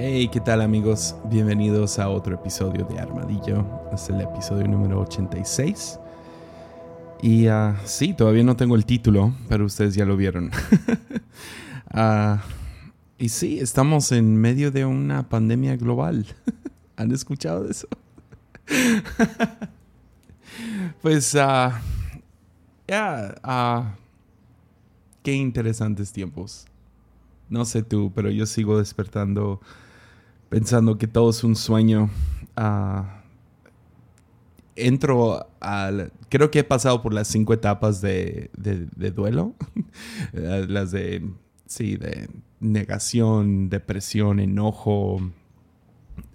Hey, ¿qué tal amigos? Bienvenidos a otro episodio de Armadillo. Es el episodio número 86. Y uh, sí, todavía no tengo el título, pero ustedes ya lo vieron. uh, y sí, estamos en medio de una pandemia global. ¿Han escuchado de eso? pues, uh, ya, qué interesantes tiempos. No sé tú, pero yo sigo despertando pensando que todo es un sueño. entro al... Creo que he pasado por las cinco etapas de, de duelo. las de... Sí, de negación, depresión, enojo,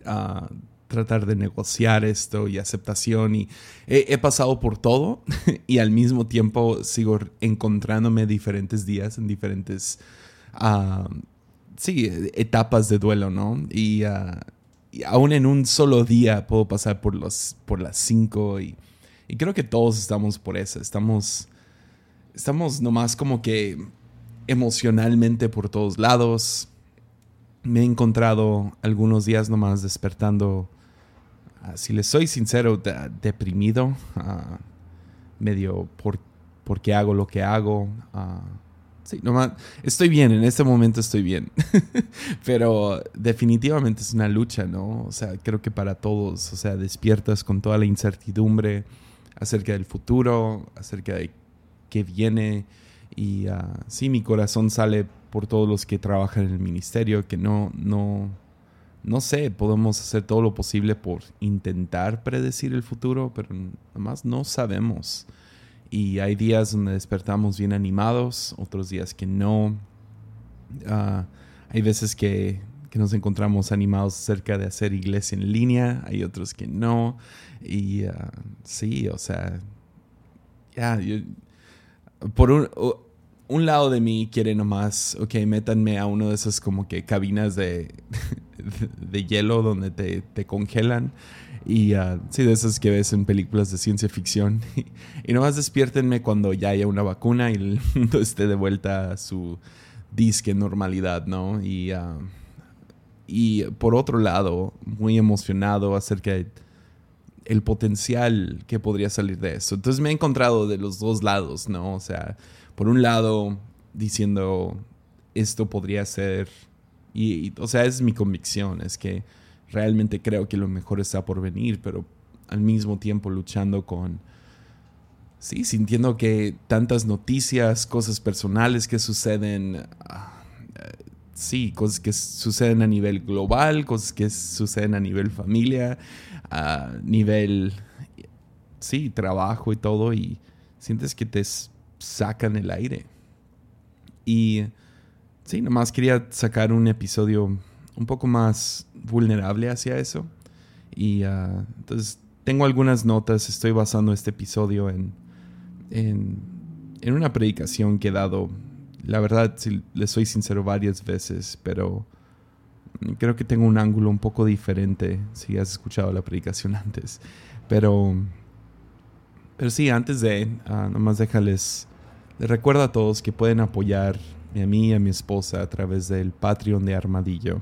uh, tratar de negociar esto y aceptación. Y he, pasado por todo y al mismo tiempo sigo encontrándome diferentes días en diferentes, uh, sí, etapas de duelo, ¿no? Y, uh, aún en un solo día puedo pasar por, los, por las cinco y, creo que todos estamos por eso. Estamos, estamos nomás como que emocionalmente por todos lados. Me he encontrado algunos días nomás despertando, ah, si les soy sincero, deprimido, uh, medio por, porque hago lo que hago. Sí, nomás estoy bien, en este momento estoy bien, pero definitivamente es una lucha, ¿no? O sea, creo que para todos, o sea, despiertas con toda la incertidumbre acerca del futuro, acerca de qué viene y uh, sí, mi corazón sale por todos los que trabajan en el ministerio, que no, no, no sé, podemos hacer todo lo posible por intentar predecir el futuro, pero además no sabemos. Y hay días donde despertamos bien animados, otros días que no. Uh, hay veces que, que, nos encontramos animados acerca de hacer iglesia en línea, hay otros que no. Y uh, sí, o sea, ya, por un, un lado de mí quiere nomás, ok, métanme a uno de esos como que cabinas de, de hielo donde te, te congelan. Y uh, sí, de esas que ves en películas de ciencia ficción. y nomás despiértenme cuando ya haya una vacuna y el mundo esté de vuelta a su disque normalidad, ¿no? Y, uh, y por otro lado, muy emocionado acerca de el potencial que podría salir de eso. Entonces me he encontrado de los dos lados, ¿no? O sea, por un lado, diciendo, esto podría ser, y, o sea, es mi convicción, es que realmente creo que lo mejor está por venir, pero al mismo tiempo luchando con, sí, sintiendo que tantas noticias, cosas personales que suceden, ah, sí, cosas que suceden a nivel global, cosas que suceden a nivel familia, a nivel, sí, trabajo y todo, y sientes que te sacan el aire. Y sí, nomás quería sacar un episodio un poco más vulnerable hacia eso. Y uh, entonces tengo algunas notas, estoy basando este episodio en, en, una predicación que he dado, la verdad, si les soy sincero, varias veces, pero creo que tengo un ángulo un poco diferente si has escuchado la predicación antes. Pero, pero sí, antes de, uh, nomás déjales, les recuerdo a todos que pueden apoyar a mí y a mi esposa a través del Patreon de Armadillo.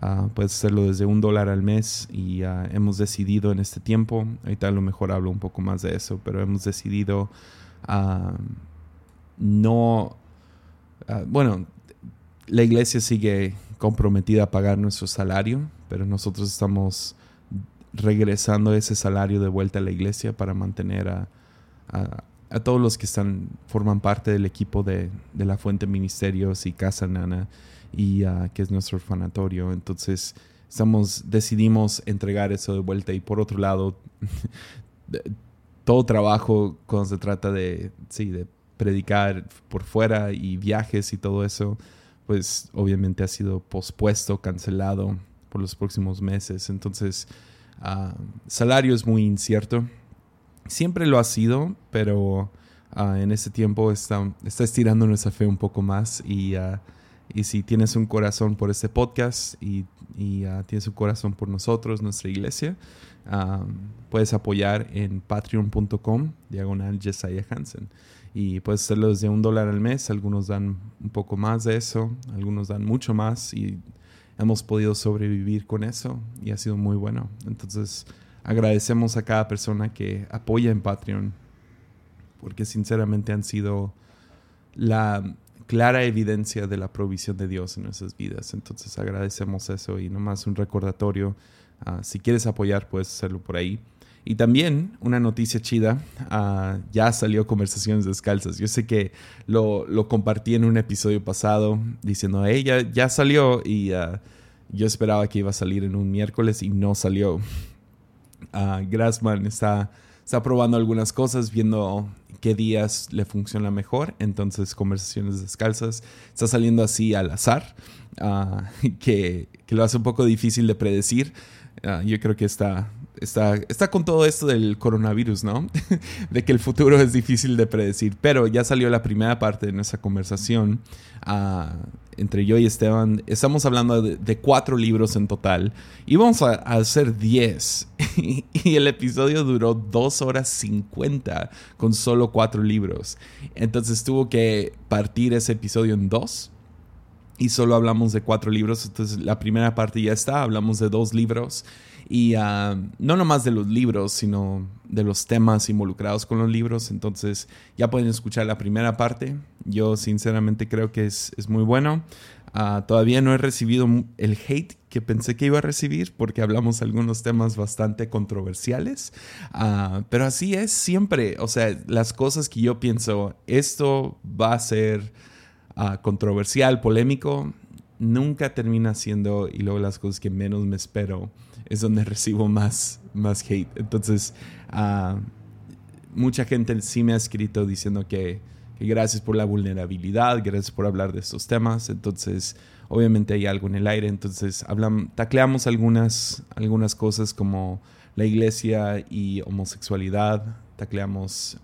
Uh, puedes hacerlo desde un dólar al mes y uh, hemos decidido en este tiempo, ahorita a lo mejor hablo un poco más de eso, pero hemos decidido no, bueno, la iglesia sigue comprometida a pagar nuestro salario, pero nosotros estamos regresando ese salario de vuelta a la iglesia para mantener a, a, todos los que están forman parte del equipo de, de la Fuente Ministerios y Casa Nana y que es nuestro orfanatorio. Entonces estamos decidimos entregar eso de vuelta y por otro lado todo trabajo cuando se trata de sí de predicar por fuera y viajes y todo eso pues obviamente ha sido pospuesto, cancelado por los próximos meses. Entonces, uh, salario es muy incierto. Siempre lo ha sido, pero uh, en este tiempo está, está estirando nuestra fe un poco más. Y, uh, y si tienes un corazón por este podcast y, y tienes un corazón por nosotros, nuestra iglesia, puedes apoyar en patreon.com, diagonal Jesiah Hansen y puedes hacerlo desde un dólar al mes, algunos dan un poco más de eso, algunos dan mucho más y hemos podido sobrevivir con eso y ha sido muy bueno. Entonces agradecemos a cada persona que apoya en Patreon porque sinceramente han sido la clara evidencia de la provisión de Dios en nuestras vidas. Entonces agradecemos eso y nomás un recordatorio. Ah, si quieres apoyar, puedes hacerlo por ahí. Y también una noticia chida, ah, ya salió Conversaciones Descalzas. Yo sé que lo, compartí en un episodio pasado diciendo, ella ya, salió y ah, yo esperaba que iba a salir en un miércoles y no salió. Grassman está, está probando algunas cosas, viendo qué días le funciona mejor. Entonces, conversaciones descalzas está saliendo así al azar, ah, que, lo hace un poco difícil de predecir. Ah, yo creo que está, está, está con todo esto del coronavirus, ¿no? de que el futuro es difícil de predecir. Pero ya salió la primera parte de nuestra conversación. Uh, entre yo y Esteban, estamos hablando de, cuatro libros en total y vamos a, hacer diez. y el episodio duró dos horas cincuenta con solo cuatro libros. Entonces tuvo que partir ese episodio en dos y solo hablamos de cuatro libros. Entonces la primera parte ya está, hablamos de dos libros y uh, no nomás de los libros, sino de los temas involucrados con los libros. Entonces ya pueden escuchar la primera parte. Yo sinceramente creo que es, es muy bueno. Uh, todavía no he recibido el hate que pensé que iba a recibir porque hablamos algunos temas bastante controversiales. Uh, pero así es siempre. O sea, las cosas que yo pienso, esto va a ser controversial, polémico, nunca termina siendo y luego las cosas que menos me espero es donde recibo más, más hate. Entonces, uh, mucha gente sí me ha escrito diciendo que, gracias por la vulnerabilidad, gracias por hablar de estos temas. Entonces, obviamente hay algo en el aire. Entonces, hablamos, tacleamos algunas, algunas cosas como la iglesia y homosexualidad. Tacleamos,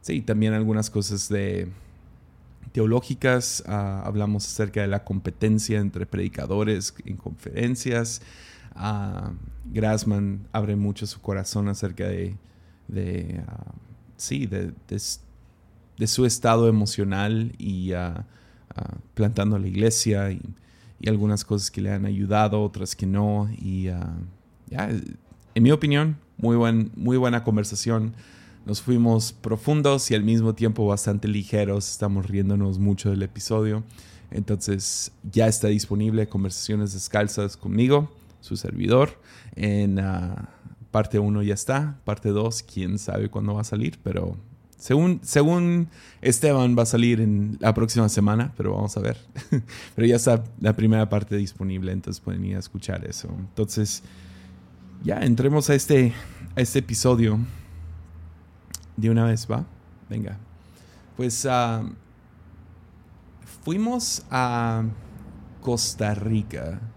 sí, también algunas cosas de teológicas, ah, hablamos acerca de la competencia entre predicadores en conferencias, Uh, Grassman abre mucho su corazón acerca de, ah, sí, de, su estado emocional y ah, plantando la iglesia y, algunas cosas que le han ayudado, otras que no. Y ya, en mi opinión, muy, buen, muy buena conversación. Nos fuimos profundos y al mismo tiempo bastante ligeros. Estamos riéndonos mucho del episodio. Entonces ya está disponible Conversaciones Descalzas conmigo su servidor. En ah, parte 1 ya está, parte 2, quién sabe cuándo va a salir, pero según, según Esteban va a salir en la próxima semana, pero vamos a ver. pero ya está la primera parte disponible, entonces pueden ir a escuchar eso. Entonces, ya entremos a este, a este episodio de una vez, ¿va? Venga. Pues ah, fuimos a Costa Rica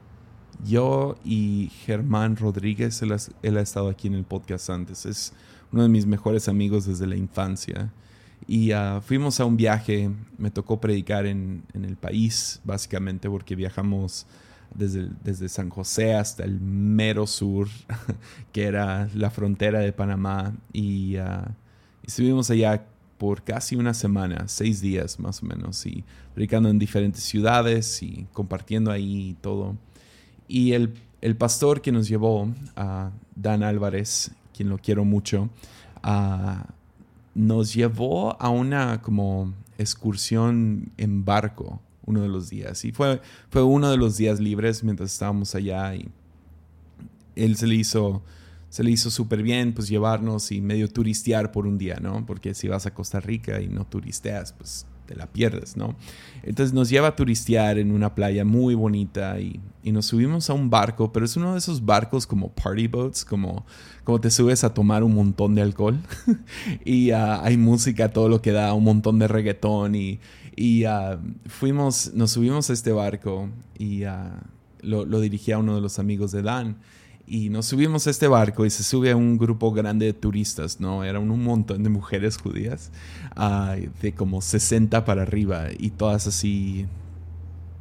yo y Germán Rodríguez, él ha, estado aquí en el podcast antes, es uno de mis mejores amigos desde la infancia. Y ah, fuimos a un viaje, me tocó predicar en, el país, básicamente porque viajamos desde, desde, San José hasta el mero sur, que era la frontera de Panamá. Y uh, estuvimos allá por casi una semana, seis días más o menos, y predicando en diferentes ciudades y compartiendo ahí todo. Y el, pastor que nos llevó, Dan Álvarez, quien lo quiero mucho, nos llevó a una como excursión en barco uno de los días. Y fue, fue uno de los días libres mientras estábamos allá y él se le hizo se le hizo súper bien pues llevarnos y medio turistear por un día, ¿no? Porque si vas a Costa Rica y no turisteas, pues te la pierdes, ¿no? Entonces nos lleva a turistear en una playa muy bonita y, nos subimos a un barco, pero es uno de esos barcos como party boats, como, como te subes a tomar un montón de alcohol y ah, hay música, todo lo que da, un montón de reggaetón y, y ah, fuimos, nos subimos a este barco y ah, lo, lo dirigía uno de los amigos de Dan y nos subimos a este barco y se sube a un grupo grande de turistas, ¿no? Eran un montón de mujeres judías, de como 60 para arriba y todas así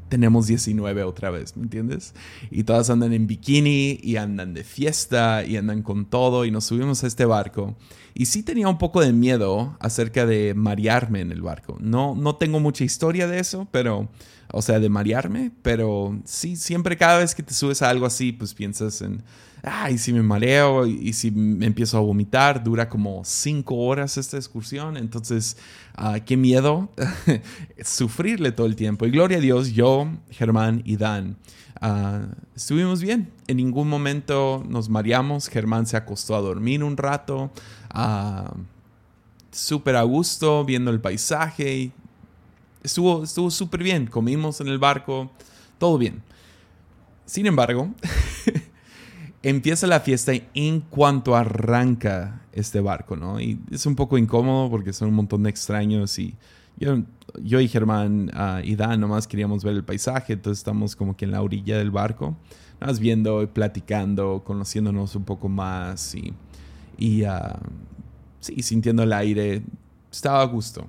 tenemos 19 otra vez, ¿me entiendes? Y todas andan en bikini y andan de fiesta y andan con todo y nos subimos a este barco. Y sí tenía un poco de miedo acerca de marearme en el barco. No, no tengo mucha historia de eso, pero, o sea, de marearme, pero sí, siempre cada vez que te subes a algo así, pues piensas en, ay, si me mareo y, si me empiezo a vomitar, dura como cinco horas esta excursión, entonces, ah, qué miedo sufrirle todo el tiempo. Y gloria a Dios, yo, Germán y Dan, ah, estuvimos bien. En ningún momento nos mareamos. Germán se acostó a dormir un rato, uh, súper a gusto, viendo el paisaje. Estuvo estuvo súper bien. Comimos en el barco, todo bien. Sin embargo, empieza la fiesta en cuanto arranca este barco, ¿no? Y es un poco incómodo porque son un montón de extraños y yo, yo y Germán uh, y Dan nomás queríamos ver el paisaje, entonces estamos como que en la orilla del barco, nada más viendo, platicando, conociéndonos un poco más y, y uh, sí, sintiendo el aire, estaba a gusto.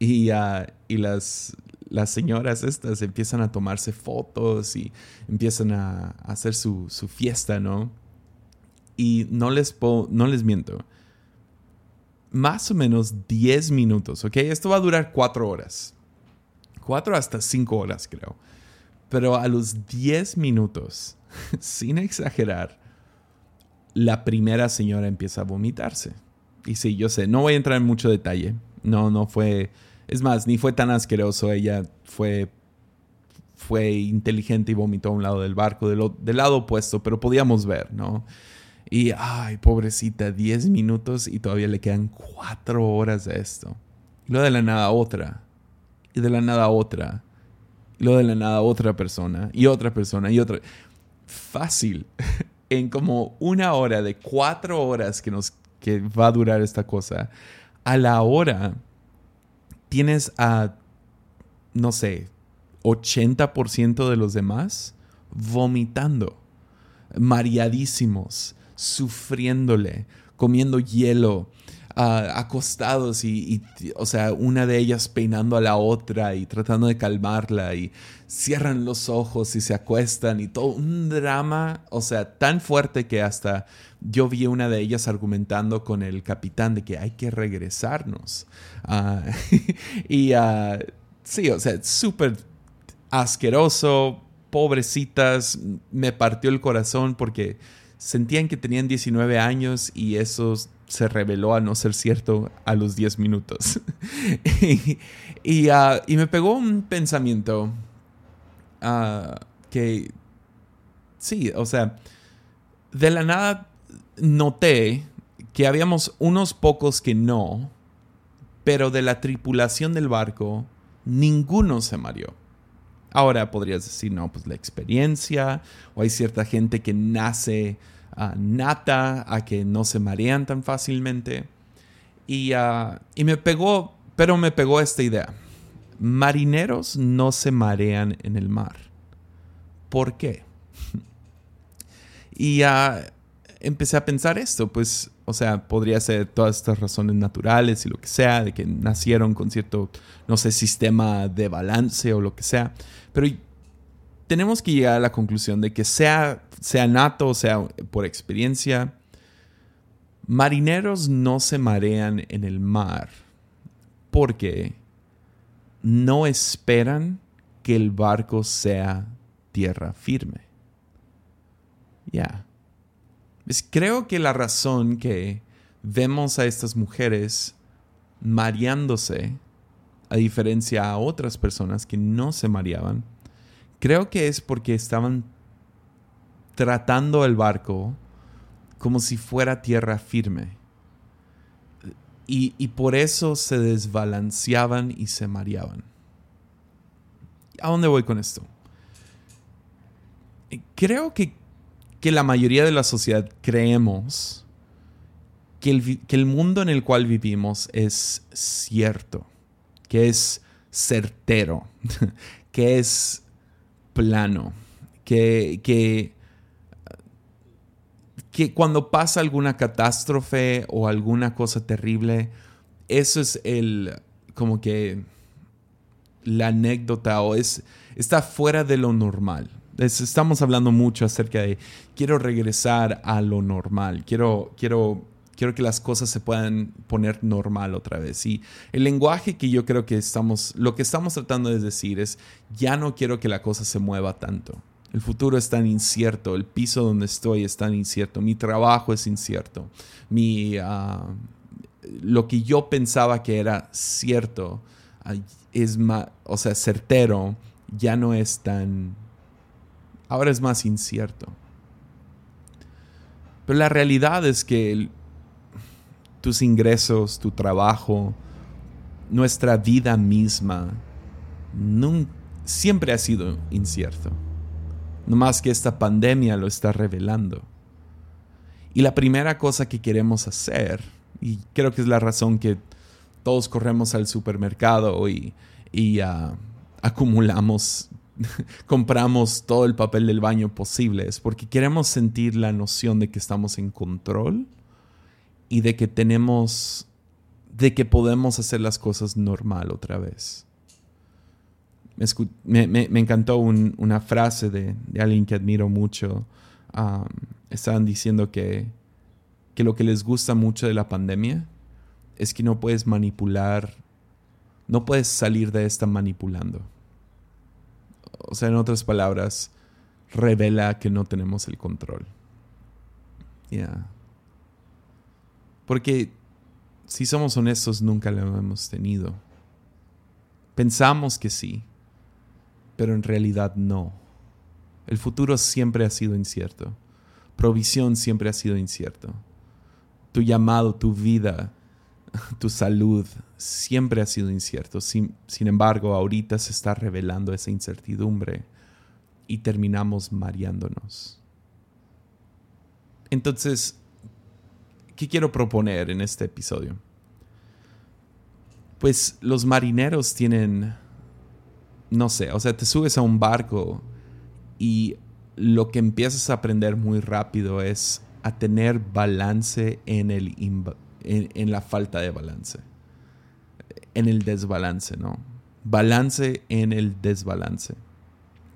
Y, uh, y las, las señoras estas empiezan a tomarse fotos y empiezan a, hacer su, fiesta, ¿no? Y no les, no les miento. Más o menos 10 minutos, ¿ok? Esto va a durar 4 horas. 4 hasta 5 horas, creo. Pero a los 10 minutos, sin exagerar, la primera señora empieza a vomitarse. Y sí, yo sé, no voy a entrar en mucho detalle. No, no fue es más, ni fue tan asqueroso. Ella fue, fue inteligente y vomitó a un lado del barco, del, lado opuesto, pero podíamos ver, ¿no? Y, ay, pobrecita, 10 minutos y todavía le quedan 4 horas de esto. Y luego de la nada otra. Y de la nada otra. Y luego de la nada otra persona. Y otra persona. Y otra. Fácil. en como una hora de 4 horas que, nos, que va a durar esta cosa. A la hora tienes a, no sé, 80% de los demás vomitando, mareadísimos, sufriéndole, comiendo hielo, acostados y, o sea, una de ellas peinando a la otra y tratando de calmarla y cierran los ojos y se acuestan y todo un drama, o sea, tan fuerte que hasta yo vi una de ellas argumentando con el capitán de que hay que regresarnos. Ah, y uh, sí, o sea, súper asqueroso, pobrecitas, me partió el corazón porque sentían que tenían 19 años y eso se reveló a no ser cierto a los 10 minutos. y, ah, y, me pegó un pensamiento uh, que, sí, o sea, de la nada noté que habíamos unos pocos que no, pero de la tripulación del barco, ninguno se mareó. Ahora podrías decir, no, pues la experiencia, o hay cierta gente que nace uh, nata a que no se marean tan fácilmente. Y, uh, y me pegó, pero me pegó esta idea. Marineros no se marean en el mar. ¿Por qué? y uh, empecé a pensar esto, pues, o sea, podría ser todas estas razones naturales y lo que sea, de que nacieron con cierto, no sé, sistema de balance o lo que sea, pero tenemos que llegar a la conclusión de que sea, sea nato, o sea por experiencia, marineros no se marean en el mar porque no esperan que el barco sea tierra firme. Ya creo que la razón que vemos a estas mujeres mareándose, a diferencia a otras personas que no se mareaban, creo que es porque estaban tratando el barco como si fuera tierra firme. Y, por eso se desbalanceaban y se mareaban. ¿A dónde voy con esto? Creo que que la mayoría de la sociedad creemos que el, que el mundo en el cual vivimos es cierto, que es certero, que es plano, que, que, que cuando pasa alguna catástrofe o alguna cosa terrible, eso es el, como que, la anécdota o es, está fuera de lo normal. estamos hablando mucho acerca de quiero regresar a lo normal, quiero, quiero, quiero que las cosas se puedan poner normal otra vez. Y el lenguaje que yo creo que estamos, lo que estamos tratando de decir es, ya no quiero que la cosa se mueva tanto. El futuro es tan incierto, el piso donde estoy es tan incierto, mi trabajo es incierto, mi, ah, lo que yo pensaba que era cierto es más, o sea, certero, ya no es tan, ahora es más incierto. Pero la realidad es que tus ingresos, tu trabajo, nuestra vida misma, siempre ha sido incierto. No más que esta pandemia lo está revelando. Y la primera cosa que queremos hacer, y creo que es la razón que todos corremos al supermercado y, ah, acumulamos, compramos todo el papel del baño posible, es porque queremos sentir la noción de que estamos en control y de que tenemos, de que podemos hacer las cosas normal otra vez. Me, encantó una frase de, alguien que admiro mucho. estaban diciendo que, que lo que les gusta mucho de la pandemia es que no puedes manipular, no puedes salir de esta manipulando. O sea, en otras palabras, revela que no tenemos el control. Ya. Porque si somos honestos, nunca lo hemos tenido. Pensamos que sí, pero en realidad no. El futuro siempre ha sido incierto. Provisión siempre ha sido incierto. Tu llamado, tu vida, tu salud siempre ha sido incierto. Sin, sin, embargo, ahorita se está revelando esa incertidumbre y terminamos mareándonos. Entonces, ¿qué quiero proponer en este episodio? Pues los marineros tienen, no sé, o sea, te subes a un barco y lo que empiezas a aprender muy rápido es a tener balance en el, en, la falta de balance, en el desbalance, ¿no? Balance en el desbalance.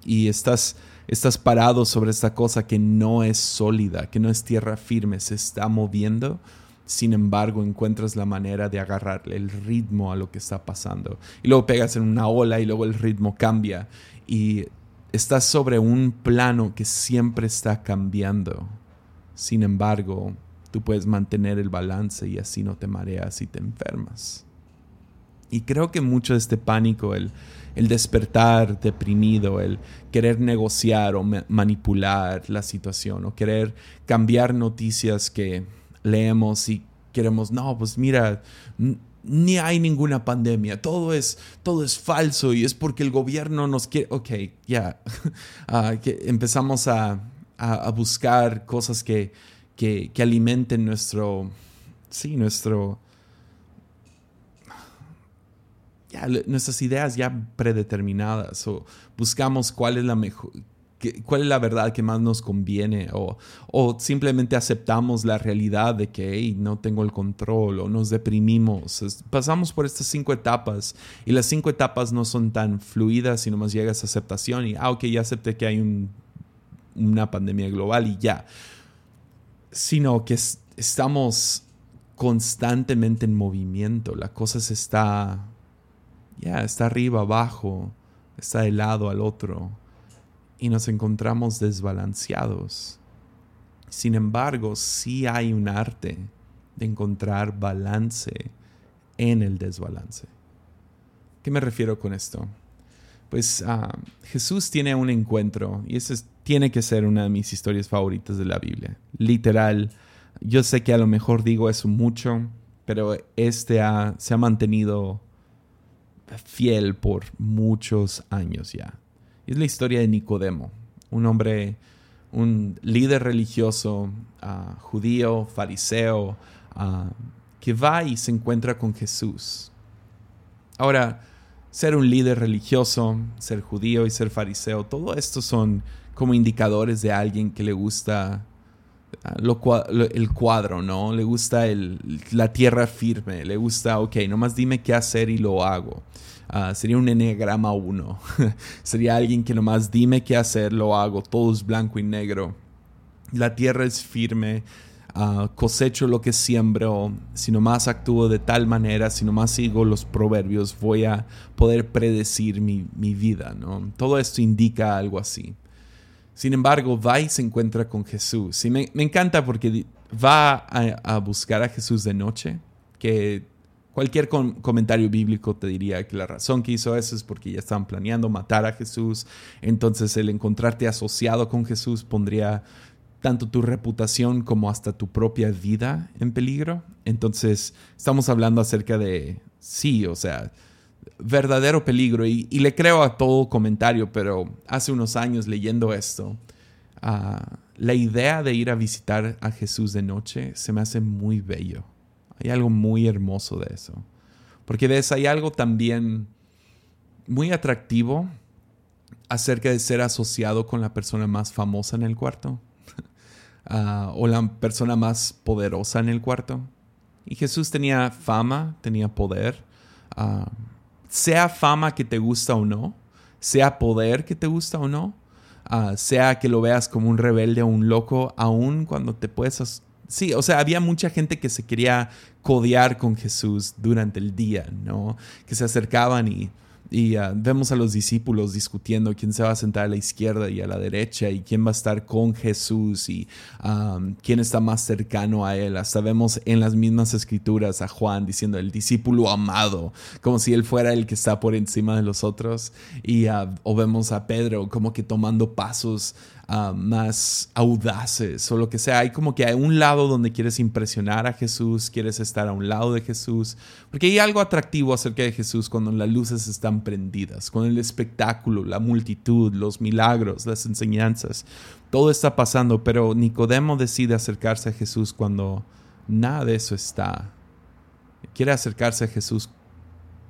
Y estás, estás parado sobre esta cosa que no es sólida, que no es tierra firme, se está moviendo. Sin embargo, encuentras la manera de agarrarle el ritmo a lo que está pasando. Y luego pegas en una ola y luego el ritmo cambia. Y estás sobre un plano que siempre está cambiando. Sin embargo, tú puedes mantener el balance y así no te mareas y te enfermas. Y creo que mucho de este pánico, el, el despertar deprimido, el querer negociar o manipular la situación o querer cambiar noticias que leemos y queremos, no, pues mira, ni hay ninguna pandemia, todo es, todo es falso y es porque el gobierno nos quiere, ok, ya, ah, que empezamos a, a buscar cosas que, que, alimenten nuestro, sí, nuestro, ya, nuestras ideas ya predeterminadas o buscamos cuál es la mejor, cuál es la verdad que más nos conviene o, o simplemente aceptamos la realidad de que no tengo el control o nos deprimimos. pasamos por estas cinco etapas y las cinco etapas no son tan fluidas sino más llegas a aceptación y, ah, ok, ya acepté que hay un, una pandemia global y ya sino que estamos constantemente en movimiento. La cosa se está, ya, está arriba, abajo, está de lado al otro y nos encontramos desbalanceados. Sin embargo, sí hay un arte de encontrar balance en el desbalance. ¿Qué me refiero con esto? Pues ah, Jesús tiene un encuentro y ese tiene que ser una de mis historias favoritas de la Biblia. Literal, yo sé que a lo mejor digo eso mucho, pero este se ha mantenido fiel por muchos años ya. Es la historia de Nicodemo, un hombre, un líder religioso ah, judío, fariseo, ah, que va y se encuentra con Jesús. Ahora, ser un líder religioso, ser judío y ser fariseo, todo esto son como indicadores de alguien que le gusta ah, el cuadro, ¿no? Le gusta el, la tierra firme, le gusta, ok, nomás dime qué hacer y lo hago. Ah, sería un enneagrama 1. sería alguien que nomás dime qué hacer, lo hago, todo es blanco y negro. La tierra es firme, uh, cosecho lo que siembro, si nomás actúo de tal manera, si nomás sigo los proverbios, voy a poder predecir mi, mi vida, ¿no? Todo esto indica algo así. Sin embargo, va y se encuentra con Jesús. Y me, encanta porque va a, buscar a Jesús de noche, que cualquier comentario bíblico te diría que la razón que hizo eso es porque ya estaban planeando matar a Jesús. Entonces el encontrarte asociado con Jesús pondría tanto tu reputación como hasta tu propia vida en peligro. Entonces, estamos hablando acerca de, sí, o sea, verdadero peligro. Y, le creo a todo comentario, pero hace unos años leyendo esto, ah, la idea de ir a visitar a Jesús de noche se me hace muy bello. Hay algo muy hermoso de eso. Porque de eso hay algo también muy atractivo acerca de ser asociado con la persona más famosa en el cuarto. Ah, o la persona más poderosa en el cuarto. Y Jesús tenía fama, tenía poder. Ah, sea fama que te gusta o no, sea poder que te gusta o no, ah, sea que lo veas como un rebelde o un loco, aun cuando te puedes... Sí, o sea, había mucha gente que se quería codear con Jesús durante el día, ¿no? Que se acercaban y y ah, vemos a los discípulos discutiendo quién se va a sentar a la izquierda y a la derecha y quién va a estar con Jesús y quién está más cercano a él. Hasta vemos en las mismas escrituras a Juan diciendo el discípulo amado, como si él fuera el que está por encima de los otros. Y uh, o vemos a Pedro como que tomando pasos Ah, más audaces o lo que sea. Hay como que hay un lado donde quieres impresionar a Jesús, quieres estar a un lado de Jesús, porque hay algo atractivo acerca de Jesús cuando las luces están prendidas, con el espectáculo, la multitud, los milagros, las enseñanzas. Todo está pasando, pero Nicodemo decide acercarse a Jesús cuando nada de eso está. Quiere acercarse a Jesús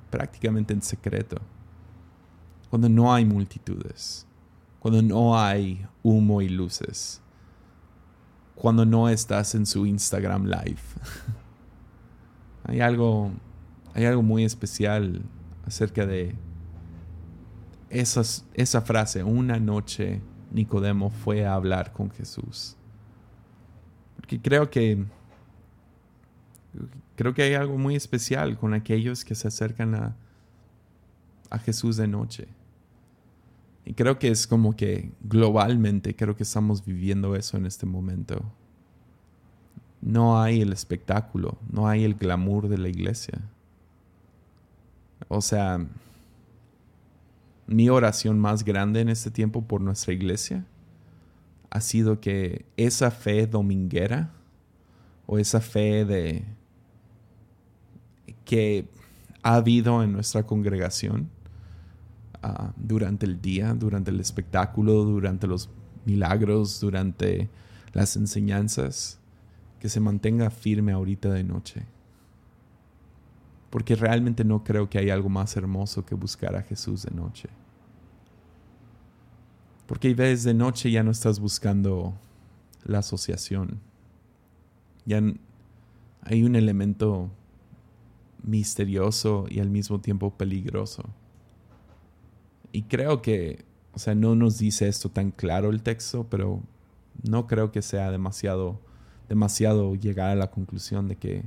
prácticamente en secreto, cuando no hay multitudes cuando no hay humo y luces, cuando no estás en su Instagram Live. hay, algo, hay algo muy especial acerca de esas, esa frase, una noche Nicodemo fue a hablar con Jesús. Porque creo que creo que hay algo muy especial con aquellos que se acercan a, a Jesús de noche. Y creo que es como que globalmente creo que estamos viviendo eso en este momento. No hay el espectáculo, no hay el glamour de la iglesia. O sea, mi oración más grande en este tiempo por nuestra iglesia ha sido que esa fe dominguera o esa fe de que ha habido en nuestra congregación Durante el día, durante el espectáculo, durante los milagros, durante las enseñanzas, que se mantenga firme ahorita de noche. Porque realmente no creo que hay algo más hermoso que buscar a Jesús de noche. Porque ves de noche ya no estás buscando la asociación. Ya hay un elemento misterioso y al mismo tiempo peligroso y creo que, o sea, no nos dice esto tan claro el texto, pero no creo que sea demasiado, demasiado llegar a la conclusión de que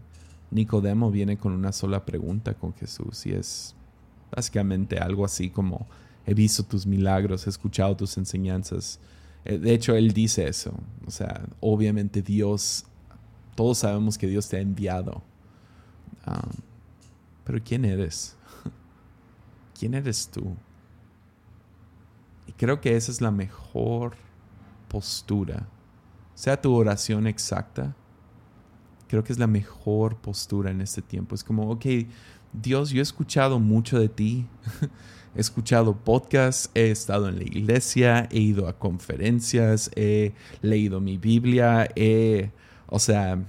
Nicodemo viene con una sola pregunta con Jesús y es básicamente algo así como he visto tus milagros, he escuchado tus enseñanzas. Eh, de hecho, él dice eso. O sea, obviamente Dios, todos sabemos que Dios te ha enviado. Ah, pero ¿quién eres? ¿Quién eres tú? Creo que esa es la mejor postura. Sea tu oración exacta, creo que es la mejor postura en este tiempo. Es como, ok, Dios, yo he escuchado mucho de ti. he escuchado podcasts, he estado en la iglesia, he ido a conferencias, he leído mi Biblia, he, o sea,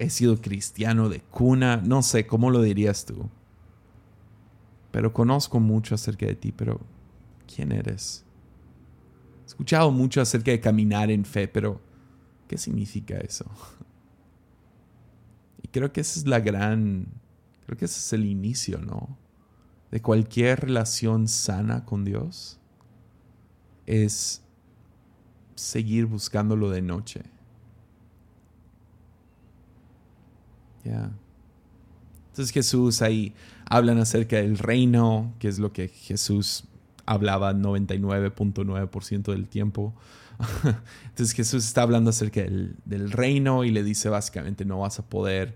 he sido cristiano de cuna, no sé, ¿cómo lo dirías tú? Pero conozco mucho acerca de ti, pero ¿quién eres? He escuchado mucho acerca de caminar en fe, pero ¿Qué significa eso? Y creo que esa es la gran, creo que ese es el inicio, ¿no? De cualquier relación sana con Dios es seguir buscándolo de noche. Ya. Entonces Jesús ahí hablan acerca del reino, que es lo que Jesús hablaba 99.9% del tiempo. Entonces Jesús está hablando acerca del, reino y le dice básicamente no vas a poder,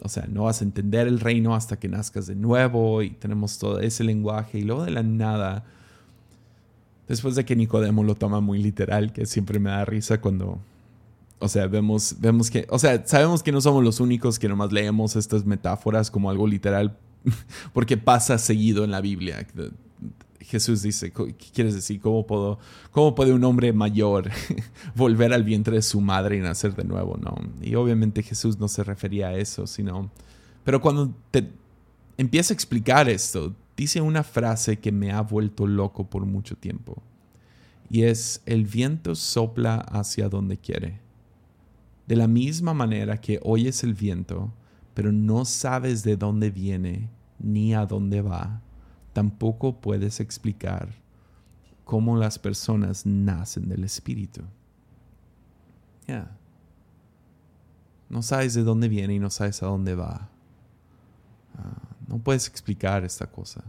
o sea, no vas a entender el reino hasta que nazcas de nuevo y tenemos todo ese lenguaje y luego de la nada, después de que Nicodemo lo toma muy literal, que siempre me da risa cuando, o sea, vemos, vemos que, o sea, sabemos que no somos los únicos que nomás leemos estas metáforas como algo literal porque pasa seguido en la Biblia. Jesús dice, ¿qué quieres decir? ¿Cómo, puedo, ¿Cómo puede un hombre mayor volver al vientre de su madre y nacer de nuevo? No. Y obviamente Jesús no se refería a eso, sino... Pero cuando te empieza a explicar esto, dice una frase que me ha vuelto loco por mucho tiempo. Y es, el viento sopla hacia donde quiere. De la misma manera que oyes el viento, pero no sabes de dónde viene ni a dónde va tampoco puedes explicar cómo las personas nacen del Espíritu. Ya. No sabes de dónde viene y no sabes a dónde va. Ah, no puedes explicar esta cosa.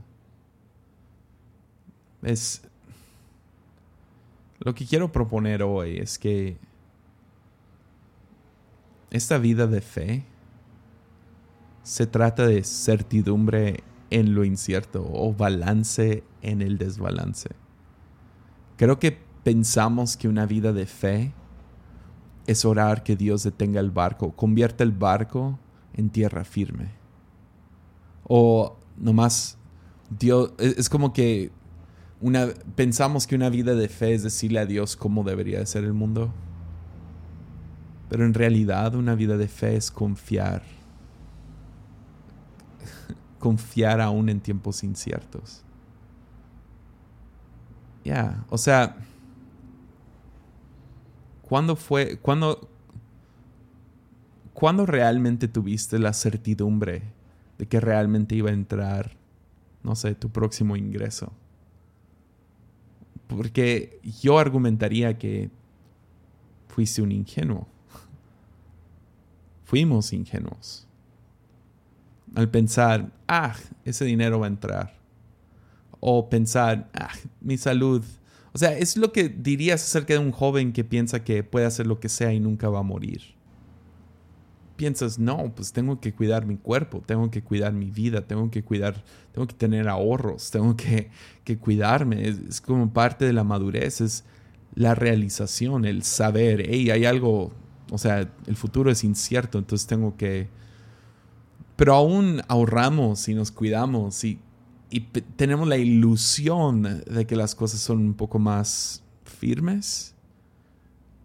Es. Lo que quiero proponer hoy es que esta vida de fe se trata de certidumbre en lo incierto o balance en el desbalance. Creo que pensamos que una vida de fe es orar que Dios detenga el barco, convierta el barco en tierra firme. O nomás Dios es como que una pensamos que una vida de fe es decirle a Dios cómo debería ser el mundo. Pero en realidad una vida de fe es confiar confiar aún en tiempos inciertos. Ya, o sea, ¿cuándo fue, cuándo, cuándo realmente tuviste la certidumbre de que realmente iba a entrar, no sé, tu próximo ingreso? Porque yo argumentaría que fuiste un ingenuo. Fuimos ingenuos al pensar, ah, ese dinero va a entrar. O pensar, ah, mi salud. O sea, es lo que dirías acerca de un joven que piensa que puede hacer lo que sea y nunca va a morir. Piensas, no, pues tengo que cuidar mi cuerpo, tengo que cuidar mi vida, tengo que cuidar, tengo que tener ahorros, tengo que, que cuidarme. Es, es, como parte de la madurez, es la realización, el saber, hey, hay algo, o sea, el futuro es incierto, entonces tengo que, pero aún ahorramos y nos cuidamos y, tenemos la ilusión de que las cosas son un poco más firmes,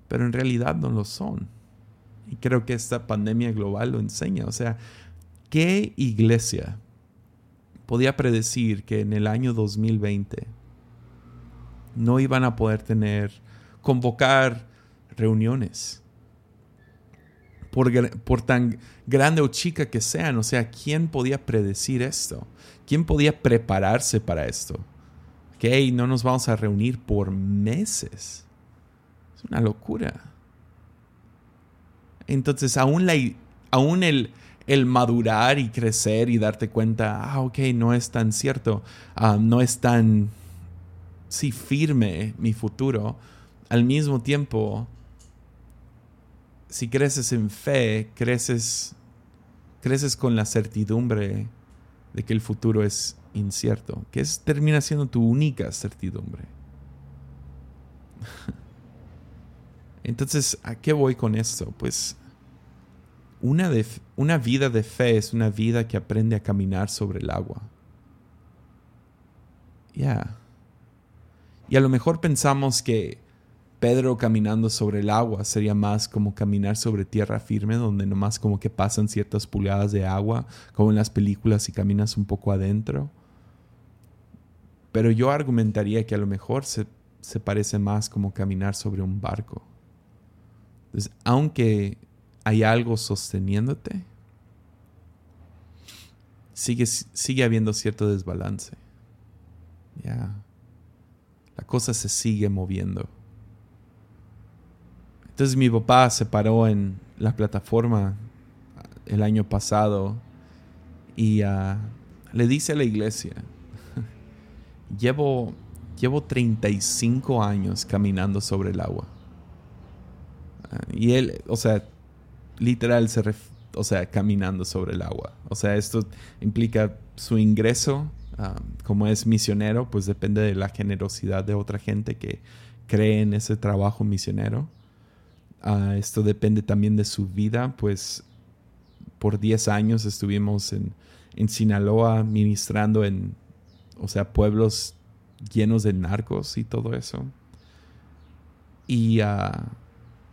pero en realidad no lo son. Y creo que esta pandemia global lo enseña. O sea, ¿qué iglesia podía predecir que en el año 2020 no iban a poder tener, convocar reuniones? Por, tan grande o chica que sean. O sea, ¿quién podía predecir esto? ¿Quién podía prepararse para esto? Que no nos vamos a reunir por meses. Es una locura. Entonces, aún, la, aún el, el madurar y crecer y darte cuenta, ah, ok, no es tan cierto, ah, no es tan, sí, firme mi futuro, al mismo tiempo si creces en fe, creces, creces con la certidumbre de que el futuro es incierto, que es, termina siendo tu única certidumbre. Entonces, ¿a qué voy con esto? Pues una, una vida de fe es una vida que aprende a caminar sobre el agua. Ya. Y a lo mejor pensamos que Pedro caminando sobre el agua sería más como caminar sobre tierra firme, donde nomás como que pasan ciertas pulgadas de agua, como en las películas y caminas un poco adentro. Pero yo argumentaría que a lo mejor se, se parece más como caminar sobre un barco, Entonces, aunque hay algo sosteniéndote, sigue, sigue habiendo cierto desbalance. Ya. La cosa se sigue moviendo. Entonces mi papá se paró en la plataforma el año pasado y ah, le dice a la iglesia, llevo, llevo 35 años caminando sobre el agua. Ah, y él, o sea, literal se o sea, caminando sobre el agua. O sea, esto implica su ingreso ah, como es misionero, pues depende de la generosidad de otra gente que cree en ese trabajo misionero. Esto depende también de su vida, pues por 10 años estuvimos en, en Sinaloa ministrando en, o sea, pueblos llenos de narcos y todo eso. Y, uh,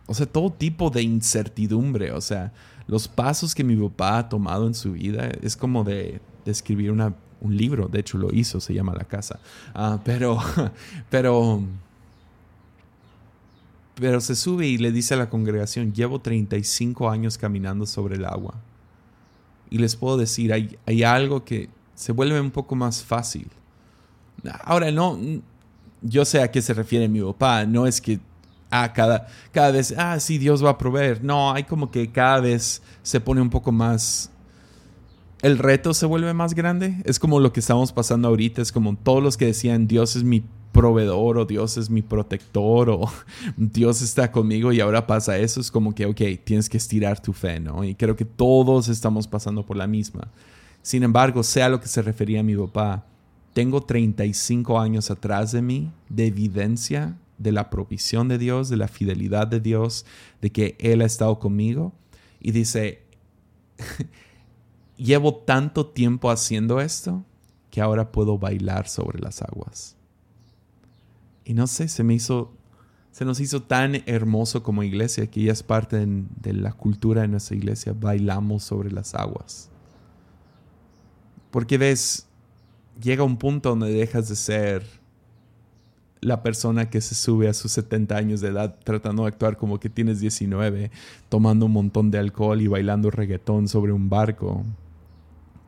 o sea, todo tipo de incertidumbre, o sea, los pasos que mi papá ha tomado en su vida es como de, escribir una, un libro, de hecho lo hizo, se llama La Casa. Uh, pero, pero, pero se sube y le dice a la congregación, llevo 35 años caminando sobre el agua y les puedo decir, hay, hay algo que se vuelve un poco más fácil. Ahora, no, yo sé a qué se refiere mi papá, no es que ah, cada, cada vez, ah, sí, Dios va a proveer. No, hay como que cada vez se pone un poco más... El reto se vuelve más grande. Es como lo que estamos pasando ahorita. Es como todos los que decían, Dios es mi proveedor o Dios es mi protector o Dios está conmigo y ahora pasa eso, es como que, ok, tienes que estirar tu fe, ¿no? Y creo que todos estamos pasando por la misma. Sin embargo, sea lo que se refería mi papá, tengo 35 años atrás de mí de evidencia de la provisión de Dios, de la fidelidad de Dios, de que Él ha estado conmigo. Y dice, llevo tanto tiempo haciendo esto que ahora puedo bailar sobre las aguas. Y no sé, se me hizo, se nos hizo tan hermoso como iglesia que ya es parte de, la cultura de nuestra iglesia, bailamos sobre las aguas. Porque ves, llega un punto donde dejas de ser la persona que se sube a sus 70 años de edad tratando de actuar como que tienes 19, tomando un montón de alcohol y bailando reggaetón sobre un barco,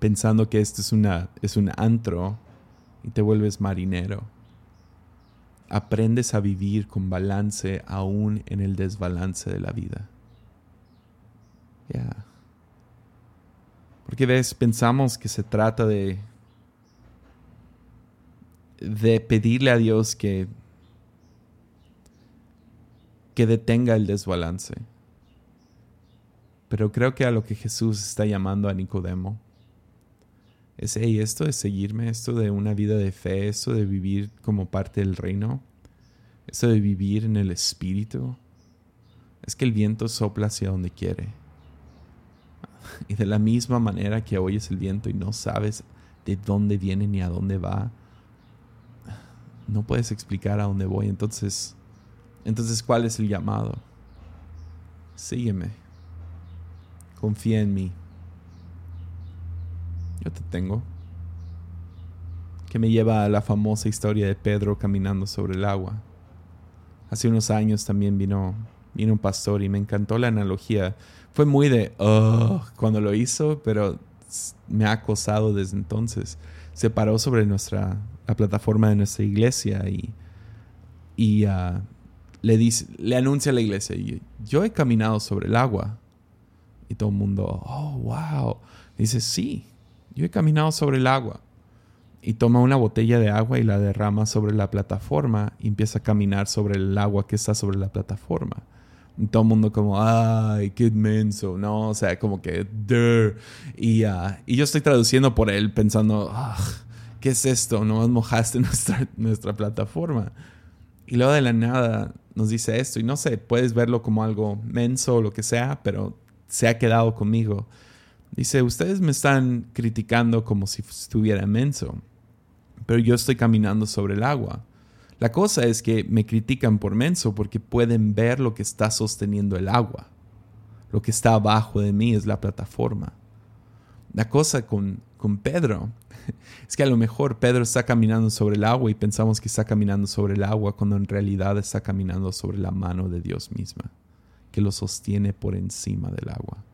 pensando que esto es, una, es un antro y te vuelves marinero aprendes a vivir con balance aún en el desbalance de la vida. Ya. Porque ves, pensamos que se trata de de pedirle a Dios que que detenga el desbalance. Pero creo que a lo que Jesús está llamando a Nicodemo es, hey, esto de seguirme, esto de una vida de fe, esto de vivir como parte del reino, esto de vivir en el espíritu, es que el viento sopla hacia donde quiere. Y de la misma manera que oyes el viento y no sabes de dónde viene ni a dónde va, no puedes explicar a dónde voy. Entonces, entonces ¿cuál es el llamado? Sígueme. Confía en mí. Yo te tengo. Que me lleva a la famosa historia de Pedro caminando sobre el agua. Hace unos años también vino, vino un pastor y me encantó la analogía. Fue muy de, oh, cuando lo hizo, pero me ha acosado desde entonces. Se paró sobre nuestra, la plataforma de nuestra iglesia y, y ah, le, dice, le anuncia a la iglesia, yo he caminado sobre el agua. Y todo el mundo, oh, wow. dice, sí, yo he caminado sobre el agua. Y toma una botella de agua y la derrama sobre la plataforma y empieza a caminar sobre el agua que está sobre la plataforma. Y todo el mundo como, ay, qué inmenso, ¿no? O sea, como que, y, ah, y yo estoy traduciendo por él pensando, ah, ¿qué es esto? No mojaste nuestra, nuestra plataforma. Y luego de la nada nos dice esto. Y no sé, puedes verlo como algo menso o lo que sea, pero se ha quedado conmigo. Dice, ustedes me están criticando como si estuviera menso, pero yo estoy caminando sobre el agua. La cosa es que me critican por menso porque pueden ver lo que está sosteniendo el agua. Lo que está abajo de mí es la plataforma. La cosa con, con Pedro es que a lo mejor Pedro está caminando sobre el agua y pensamos que está caminando sobre el agua cuando en realidad está caminando sobre la mano de Dios misma que lo sostiene por encima del agua.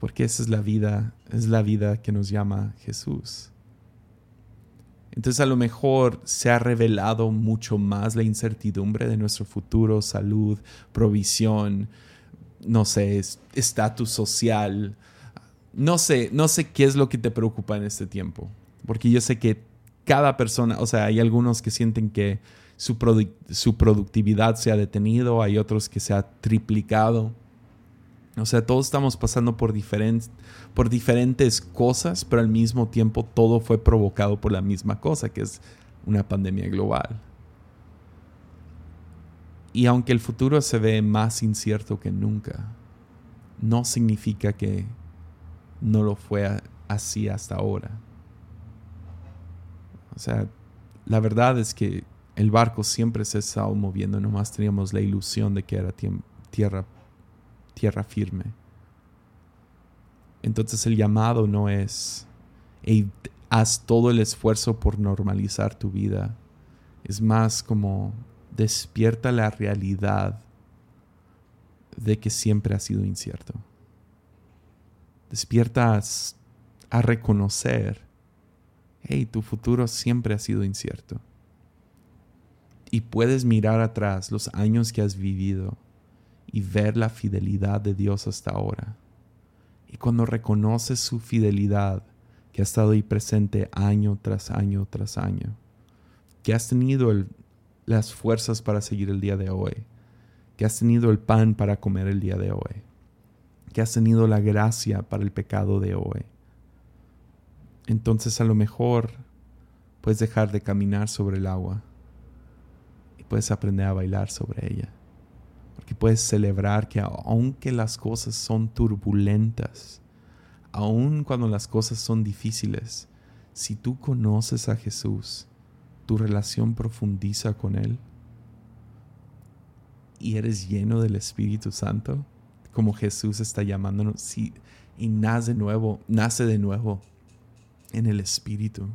Porque esa es la vida, es la vida que nos llama Jesús. Entonces a lo mejor se ha revelado mucho más la incertidumbre de nuestro futuro, salud, provisión, no sé, estatus social. No sé, no sé qué es lo que te preocupa en este tiempo. Porque yo sé que cada persona, o sea, hay algunos que sienten que su, su productividad se ha detenido, hay otros que se ha triplicado. O sea, todos estamos pasando por, por diferentes cosas, pero al mismo tiempo todo fue provocado por la misma cosa, que es una pandemia global. Y aunque el futuro se ve más incierto que nunca, no significa que no lo fue así hasta ahora. O sea, la verdad es que el barco siempre se estaba moviendo, nomás teníamos la ilusión de que era tierra tierra firme. Entonces el llamado no es, haz todo el esfuerzo por normalizar tu vida. Es más como despierta la realidad de que siempre ha sido incierto. Despiertas a reconocer, hey, tu futuro siempre ha sido incierto. Y puedes mirar atrás los años que has vivido y ver la fidelidad de Dios hasta ahora. Y cuando reconoces su fidelidad, que ha estado ahí presente año tras año tras año, que has tenido las fuerzas para seguir el día de hoy, que has tenido el pan para comer el día de hoy, que has tenido la gracia para el pecado de hoy. Entonces a lo mejor puedes dejar de caminar sobre el agua puedes aprender a bailar sobre ella porque puedes celebrar que aunque las cosas son turbulentas, aun cuando las cosas son difíciles, si tú conoces a Jesús, tu relación profundiza con Él y eres lleno del Espíritu Santo, como Jesús está llamándonos, y nace de nuevo, nace de nuevo en el Espíritu.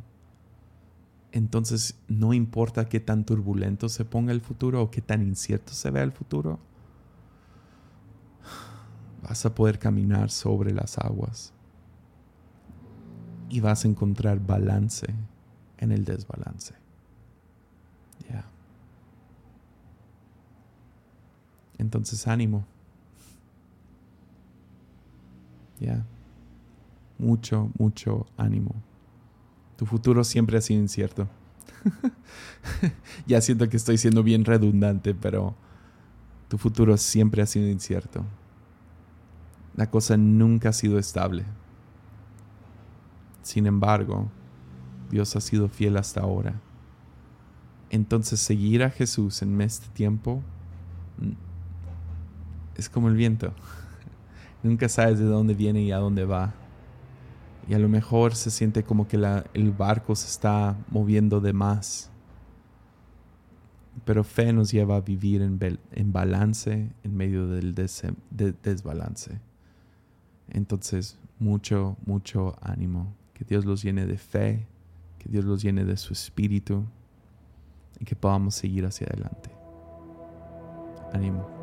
Entonces no importa qué tan turbulento se ponga el futuro o qué tan incierto se vea el futuro, vas a poder caminar sobre las aguas y vas a encontrar balance en el desbalance. Ya. Entonces ánimo. Ya. Mucho, mucho ánimo. Tu futuro siempre ha sido incierto. ya siento que estoy siendo bien redundante, pero tu futuro siempre ha sido incierto la cosa nunca ha sido estable. Sin embargo, Dios ha sido fiel hasta ahora. Entonces seguir a Jesús en este tiempo mm, es como el viento. Nunca sabes de dónde viene y a dónde va. Y a lo mejor se siente como que el barco se está moviendo de más. Pero fe nos lleva a vivir en, balance en medio del desbalance. Entonces, mucho, mucho ánimo. Que Dios los llene de fe, que Dios los llene de su espíritu y que podamos seguir hacia adelante. Ánimo.